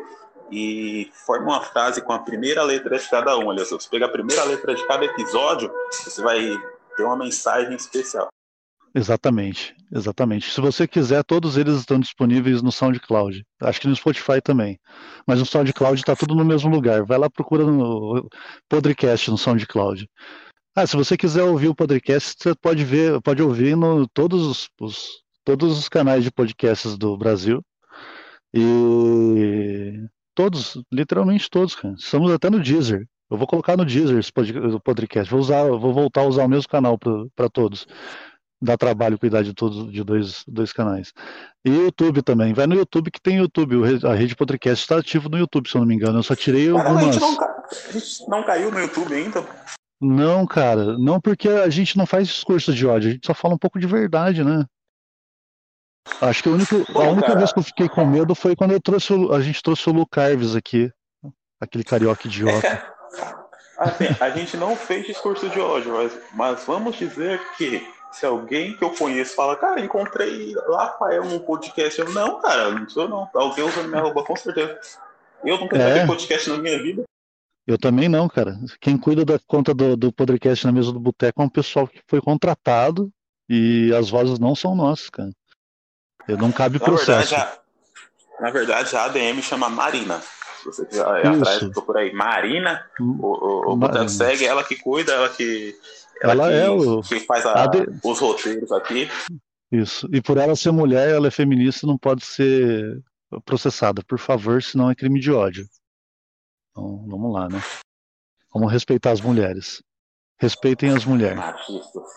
Speaker 1: e forma uma frase com a primeira letra de cada um. Olha só, você pega a primeira letra de cada episódio, você vai ter uma mensagem especial.
Speaker 2: Exatamente, exatamente. Se você quiser, todos eles estão disponíveis no SoundCloud. Acho que no Spotify também. Mas no SoundCloud está tudo no mesmo lugar. Vai lá, procura no podcast no SoundCloud. Ah, se você quiser ouvir o podcast, você pode ver, pode ouvir no todos os, os todos os canais de podcasts do Brasil. E todos, literalmente todos, cara. Estamos até no Deezer. Eu vou colocar no Deezer esse podcast. Vou usar, vou voltar a usar o mesmo canal para todos dá trabalho cuidar de todos de dois, dois canais. E YouTube também. Vai no YouTube que tem YouTube. A rede podcast está ativo no YouTube, se eu não me engano. Eu só tirei algumas.
Speaker 1: A gente, não, a gente não caiu no YouTube ainda.
Speaker 2: Não, cara. Não porque a gente não faz discurso de ódio. A gente só fala um pouco de verdade, né? Acho que a única, a única vez que eu fiquei com medo foi quando eu trouxe o, a gente trouxe o Lu Carves aqui. Aquele carioca idiota.
Speaker 1: assim, a gente não fez discurso de ódio, mas, mas vamos dizer que se alguém que eu conheço fala, cara, encontrei Rafael num podcast, eu, não, cara, não sou não. Alguém usando minha roupa, com certeza. Eu nunca é. podcast na minha vida.
Speaker 2: Eu também não, cara. Quem cuida da conta do, do podcast na mesa do boteco é um pessoal que foi contratado e as vozes não são nossas, cara. Eu não cabe na processo.
Speaker 1: Verdade, a, na verdade, a ADM chama Marina. Se você quiser ir atrás, procura aí. Marina, o, o, o Boteco segue, ela que cuida, ela que ela, ela é o. Que faz a, a de... os roteiros aqui.
Speaker 2: Isso. E por ela ser mulher, ela é feminista, não pode ser processada, por favor, senão é crime de ódio. Então, vamos lá, né? Vamos respeitar as mulheres. Respeitem as mulheres. Machistas.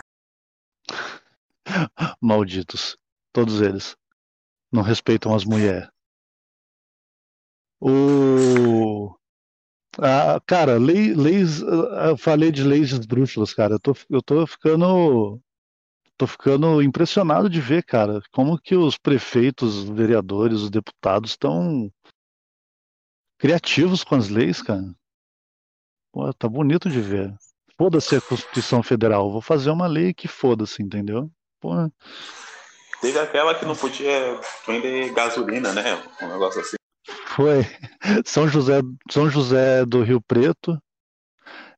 Speaker 2: Malditos. Todos eles. Não respeitam as mulheres. O. Ah, cara, lei, leis, eu falei de leis esdrúxulas, cara. Eu tô, eu tô ficando, tô ficando impressionado de ver, cara, como que os prefeitos, os vereadores, os deputados estão criativos com as leis, cara. Pô, tá bonito de ver. Foda-se a Constituição Federal. Vou fazer uma lei que foda-se, entendeu? Porra.
Speaker 1: Teve aquela que não podia vender gasolina, né? Um negócio assim.
Speaker 2: Foi São José, São José do Rio Preto.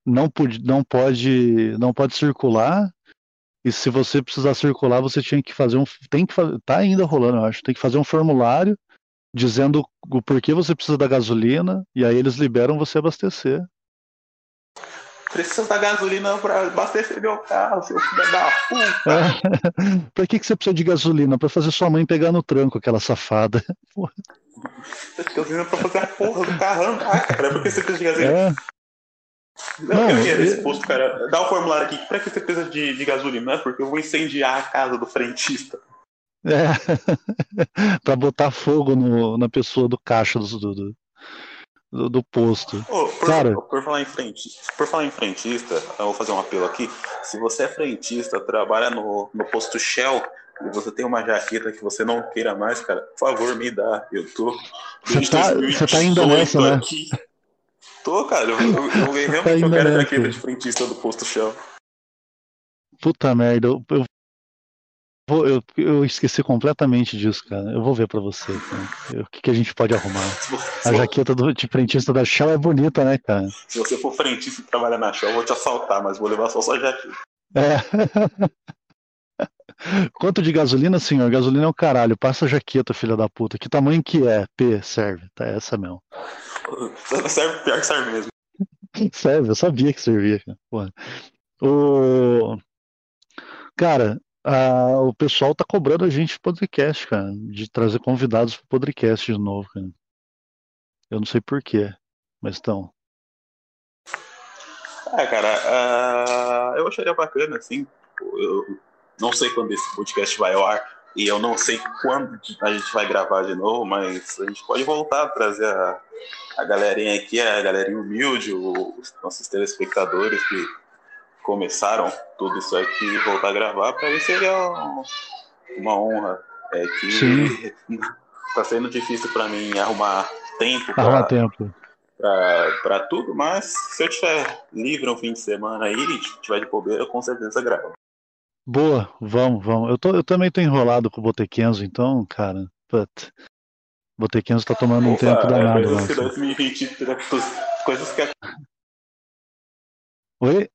Speaker 2: Não pode, não pode, não pode circular. E se você precisar circular, você tinha que fazer um, tem que tá ainda rolando, eu acho. Tem que fazer um formulário dizendo o porquê você precisa da gasolina e aí eles liberam você abastecer.
Speaker 1: Precisa da gasolina para abastecer meu carro, seu filho da puta.
Speaker 2: É. pra que, que você precisa de gasolina? Para fazer sua mãe pegar no tranco, aquela safada.
Speaker 1: Porra. Gasolina pra fazer a porra do carrão. Ah, cara, por que você precisa de gasolina? É. Não, não, eu ia nesse posto, cara. Dá o um formulário aqui. Pra que você precisa de, de gasolina? Não é porque eu vou incendiar a casa do frentista.
Speaker 2: É. pra botar fogo no, na pessoa do caixa do, do, do, do posto.
Speaker 1: Oh, por, cara, por falar em frentista, por falar em frentista, eu vou fazer um apelo aqui. Se você é frentista, trabalha no, no posto Shell e você tem uma jaqueta que você não queira mais, cara, por favor, me dá. Eu tô.
Speaker 2: Você tá, você tá indo nessa, né? Aqui.
Speaker 1: Tô, cara. Eu, eu, eu tá realmente tá eu quero a jaqueta de frentista do posto Shell.
Speaker 2: Puta merda, eu, eu, vou, eu, eu esqueci completamente disso, cara. Eu vou ver pra você. Cara. O que, que a gente pode arrumar? A jaqueta do, de frentista da Shell é bonita, né, cara?
Speaker 1: Se você for frentista e trabalhar na Shell, eu vou te assaltar, mas vou levar só sua jaqueta.
Speaker 2: É. Quanto de gasolina, senhor? Gasolina é o caralho. Passa a jaqueta, filha da puta. Que tamanho que é? P, serve. Tá essa mesmo.
Speaker 1: Serve, pior que serve mesmo.
Speaker 2: serve, eu sabia que servia. Porra. O... Cara, a... o pessoal tá cobrando a gente podcast, cara. De trazer convidados pro podcast de novo, cara. Eu não sei porquê, mas estão.
Speaker 1: Ah, cara, uh... eu acharia bacana, assim. Eu não sei quando esse podcast vai ao ar e eu não sei quando a gente vai gravar de novo, mas a gente pode voltar a trazer a, a galerinha aqui, a galerinha humilde, os nossos telespectadores que começaram tudo isso aqui voltar a gravar, para mim seria uma honra. É que está sendo difícil para mim arrumar tempo para tudo, mas se eu tiver livre um fim de semana aí, tiver de bobeira, eu com certeza gravo.
Speaker 2: Boa, vamos, vamos. Eu, tô, eu também tô enrolado com o Botequenzo, então, cara, put, Botequinhos tá tomando um tempo
Speaker 1: é
Speaker 2: danado
Speaker 1: coisas
Speaker 2: lá.
Speaker 1: que 2023, coisas que
Speaker 2: Oi?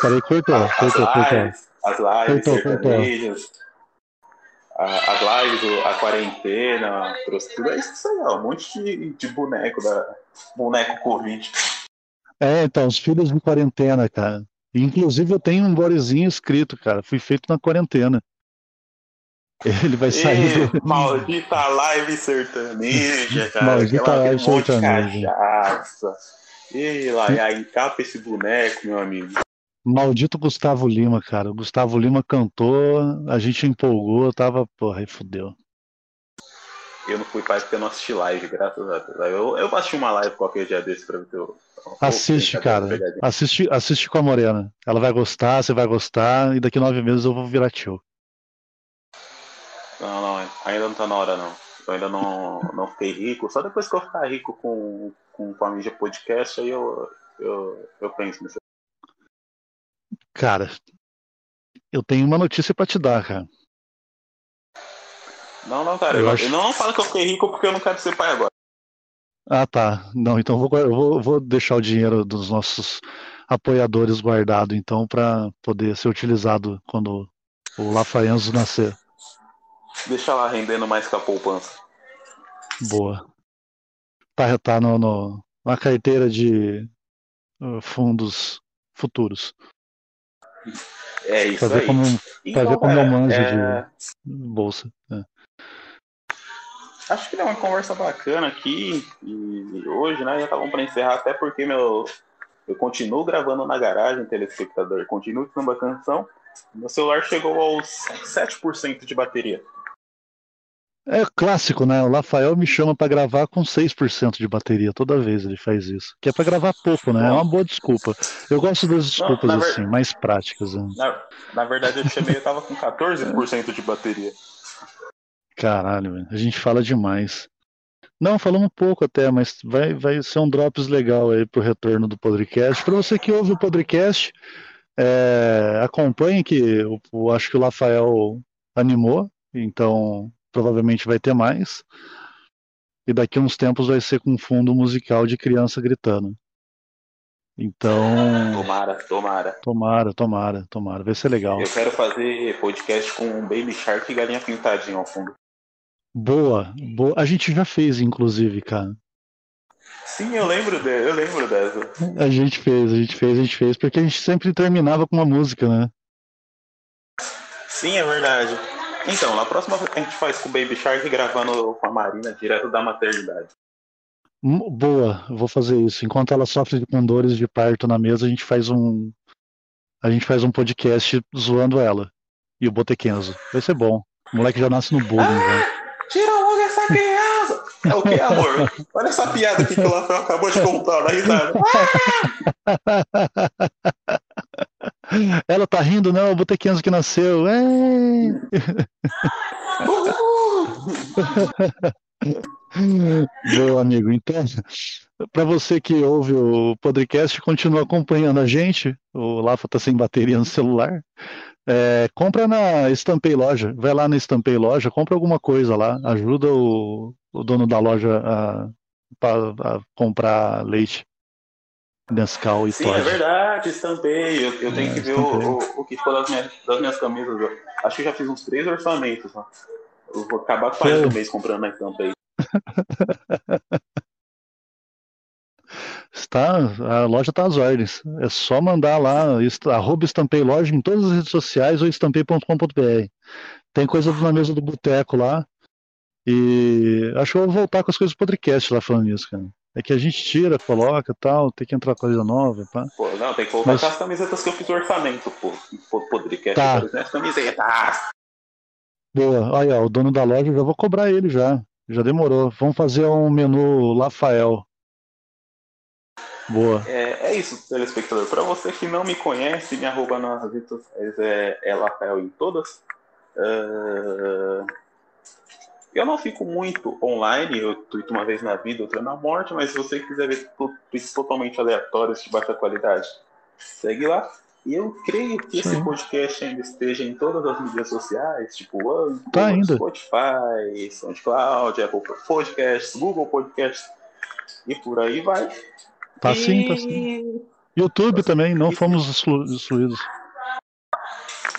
Speaker 2: Peraí, cortou,
Speaker 1: as
Speaker 2: cortou, cortou.
Speaker 1: lives, as lives
Speaker 2: Cortou, cortou.
Speaker 1: a- as lives, a quarentena, trouxe tudo isso aí, ó, um monte de, de boneco da boneco Covid.
Speaker 2: É, então, os filhos de quarentena, cara. Inclusive, eu tenho um bodezinho escrito, cara. Fui feito na quarentena. Ele vai sair.
Speaker 1: Maldita live sertaneja, cara.
Speaker 2: Maldita
Speaker 1: aquela
Speaker 2: live sertaneja.
Speaker 1: cachaça. E lá, e aí encapa esse boneco, meu amigo.
Speaker 2: Maldito Gustavo Lima, cara. O Gustavo Lima cantou, a gente empolgou, tava. Porra, aí fudeu.
Speaker 1: Eu não fui pai porque eu não assisti live, graças a Deus. Eu, eu vou assistir uma live qualquer dia desse pra ver teu.
Speaker 2: Assiste, cara. Assiste, assiste com a Morena. Ela vai gostar, você vai gostar, e daqui nove meses eu vou virar tio.
Speaker 1: Não, não, ainda não tá na hora, não. Eu ainda não, não fiquei rico. Só depois que eu ficar rico com, com, com a mídia podcast, aí eu, eu, eu penso nisso.
Speaker 2: Cara, eu tenho uma notícia pra te dar, cara.
Speaker 1: Não, não, cara.
Speaker 2: Eu
Speaker 1: Eu,
Speaker 2: acho-
Speaker 1: não falo que eu fiquei rico porque eu não quero ser pai agora.
Speaker 2: Ah, tá. Não, então eu vou, vou, vou deixar o dinheiro dos nossos apoiadores guardado, então, pra poder ser utilizado quando o Lafaenzo nascer.
Speaker 1: Deixa lá rendendo mais que a poupança.
Speaker 2: Boa. Tá, tá no, no- na carteira de uh, fundos futuros.
Speaker 1: É isso
Speaker 2: Pra ver
Speaker 1: aí.
Speaker 2: como, pra ver como eu manjo
Speaker 1: é,
Speaker 2: de bolsa. É.
Speaker 1: Acho que deu uma conversa bacana aqui e hoje, né? Já tá bom pra encerrar, até porque meu, eu continuo gravando na garagem, telespectador, continuo samba canção. Meu celular chegou aos 7% de bateria.
Speaker 2: É clássico, né? O Rafael me chama pra gravar com 6% de bateria. Toda vez ele faz isso. Que é pra gravar pouco, né? É uma boa desculpa. Eu gosto das desculpas
Speaker 1: na ver-
Speaker 2: assim, mais práticas. Né?
Speaker 1: Na, na verdade, eu chamei, eu tava com 14% de bateria.
Speaker 2: Caralho. A gente fala demais. Não, falamos pouco até, mas vai, vai ser um drops legal aí pro retorno do podcast. Para você que ouve o podcast, é, acompanhe que eu, eu acho que o Rafael animou, então provavelmente vai ter mais. E daqui a uns tempos vai ser com fundo musical de criança gritando. Então,
Speaker 1: Tomara, tomara.
Speaker 2: tomara, tomara, tomara. Vai ser legal.
Speaker 1: Eu quero fazer podcast com Baby Shark e galinha pintadinha ao fundo.
Speaker 2: Boa, boa. A gente já fez, inclusive, cara.
Speaker 1: Sim, eu lembro, de, eu lembro dessa.
Speaker 2: A gente fez, a gente fez, a gente fez, porque a gente sempre terminava com uma música, né?
Speaker 1: Sim, é verdade. Então, na próxima a gente faz com o Baby Shark gravando com a Marina direto da maternidade.
Speaker 2: Hum, Boa, vou fazer isso. Enquanto ela sofre com dores de parto na mesa, a gente faz um. A gente faz um podcast zoando ela. E o Botequenzo. Vai ser bom. O moleque já nasce no bullying, já.
Speaker 1: Tira logo essa criança! É o que, amor? Olha essa piada que o Rafael acabou de contar, na risada.
Speaker 2: Ela tá rindo, não, o Botequenzo que nasceu. É. Meu amigo, então, para você que ouve o podcast, continua acompanhando a gente. O Lafa tá sem bateria no celular. É, compra na Estampei Loja, vai lá na Estampei Loja, compra alguma coisa lá, ajuda o, o dono da loja a, a- a comprar leite, Nescau e
Speaker 1: Sim, é
Speaker 2: Todd.
Speaker 1: verdade, estampei. Eu, eu tenho
Speaker 2: É,
Speaker 1: que ver o, o, o que ficou das minhas, das minhas camisas. Eu acho que já fiz uns três orçamentos. Ó. Eu vou acabar com do mês comprando na estampei.
Speaker 2: Está, a loja está às ordens. É só mandar lá, est- arroba estampei loja em todas as redes sociais ou estampei.com.br. Tem coisa na mesa do boteco lá. E acho que eu vou voltar com as coisas do podcast lá falando nisso, cara. É que a gente tira, coloca tal, tem que entrar coisa nova, pá.
Speaker 1: Pô, não, tem que colocar
Speaker 2: Mas-
Speaker 1: as camisetas que eu fiz o orçamento, pô. Podcast,
Speaker 2: Tá.
Speaker 1: as camisetas.
Speaker 2: Boa, olha, o dono da loja, eu já vou cobrar ele já. Já demorou. Vamos fazer um menu Rafael. Boa.
Speaker 1: É, é isso, telespectador. Pra você que não me conhece, me arroba nas redes sociais é, é Rafael em todas. Ah, eu não fico muito online, eu tweeto uma vez na vida, outra na morte, mas se você quiser ver tweets totalmente aleatórios de baixa qualidade, segue lá. Eu creio que esse
Speaker 2: Sim.
Speaker 1: podcast ainda esteja em todas as mídias sociais, tipo Anchor,
Speaker 2: Tá ainda.
Speaker 1: Spotify, SoundCloud, Apple Podcasts, Google Podcasts e por aí vai.
Speaker 2: Tá
Speaker 1: e...
Speaker 2: sim, tá sim. YouTube também, não fomos exclu- excluídos.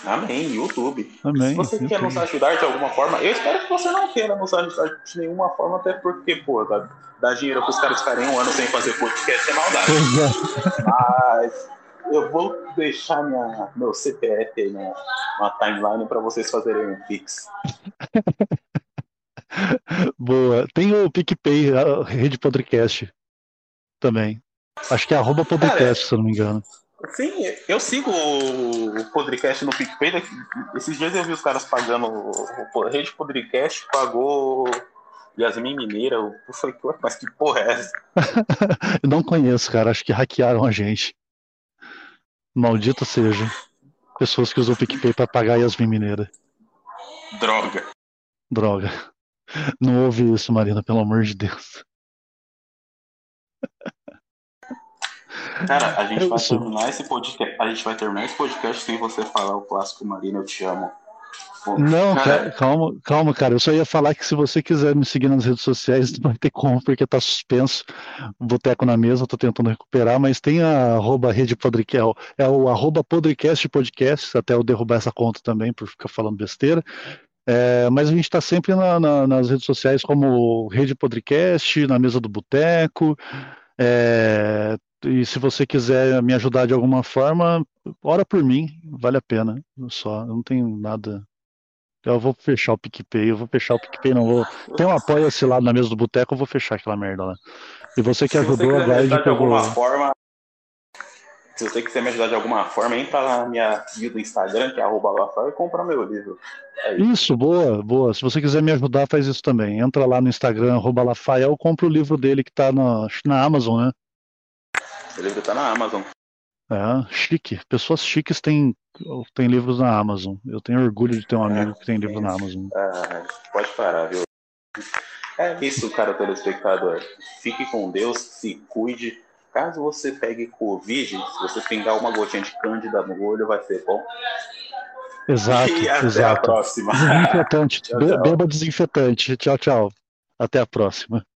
Speaker 1: Amém, YouTube.
Speaker 2: Amém.
Speaker 1: Se você quer nos ajudar de alguma forma, eu espero que você não queira nos ajudar de nenhuma forma, até porque, pô, dá, dá dinheiro pros caras ficarem um ano sem fazer podcast é maldade.
Speaker 2: É.
Speaker 1: Mas eu vou deixar minha, meu CPF aí na, na timeline para vocês fazerem um Pix.
Speaker 2: Boa. Tem o PicPay, a rede podcast também. Acho que é arroba podcast, se eu não me engano.
Speaker 1: Sim, eu sigo o podcast no PicPay. Esses dias eu vi os caras pagando. Rede Podcast pagou Yasmin Mineira. Eu falei, "Ué, mas que porra é essa?
Speaker 2: Eu não conheço, cara. Acho que hackearam a gente. Maldito seja. Pessoas que usam o PicPay pra pagar Yasmin Mineira.
Speaker 1: Droga.
Speaker 2: Droga. Não ouve isso, Marina, pelo amor de Deus.
Speaker 1: Cara, a gente
Speaker 2: Eu
Speaker 1: vai
Speaker 2: sou.
Speaker 1: terminar esse podcast. A gente vai terminar esse podcast sem você falar o clássico Marina, eu te amo.
Speaker 2: Não,
Speaker 1: cara,
Speaker 2: calma, calma, cara. Eu só ia falar que se você quiser me seguir nas redes sociais, não vai ter como, porque tá suspenso. O Boteco na mesa, tô tentando recuperar, mas tem a arroba rede podrecast, é o arroba podcast podcast, até eu derrubar essa conta também, por ficar falando besteira. É, mas a gente está sempre na- na- nas redes sociais como Rede Podcast, na mesa do Boteco. É, e se você quiser me ajudar de alguma forma, ora por mim, vale a pena. Só, eu não tenho nada. Eu vou fechar o PicPay, eu vou fechar o PicPay, não vou. Tem um apoia-se lá na mesa do Boteco, eu vou fechar aquela merda lá. E você que
Speaker 1: se você
Speaker 2: ajudou, aguarde
Speaker 1: ajudar de
Speaker 2: eu
Speaker 1: alguma
Speaker 2: vou.
Speaker 1: forma. Se você quiser me ajudar de alguma forma, entra lá na minha bio do Instagram, que é arroba Lafar, e compra meu livro. É isso.
Speaker 2: Isso, boa, boa. Se você quiser me ajudar, faz isso também. Entra lá no Instagram, arroba Lafael, compra o livro dele que tá na, na Amazon, né?
Speaker 1: O livro tá na Amazon.
Speaker 2: É, chique. Pessoas chiques têm, têm livros na Amazon. Eu tenho orgulho de ter um
Speaker 1: É,
Speaker 2: amigo que tem livro na
Speaker 1: isso.
Speaker 2: Amazon.
Speaker 1: Ah, pode parar, viu? É isso, cara, telespectador. Fique com Deus, se cuide. Caso você pegue Covid, se você pingar uma gotinha de cândida no olho, vai ser bom.
Speaker 2: Exato,
Speaker 1: e até a
Speaker 2: exato.
Speaker 1: próxima.
Speaker 2: Desinfetante. Be-. Beba desinfetante. Tchau, tchau. Até a próxima.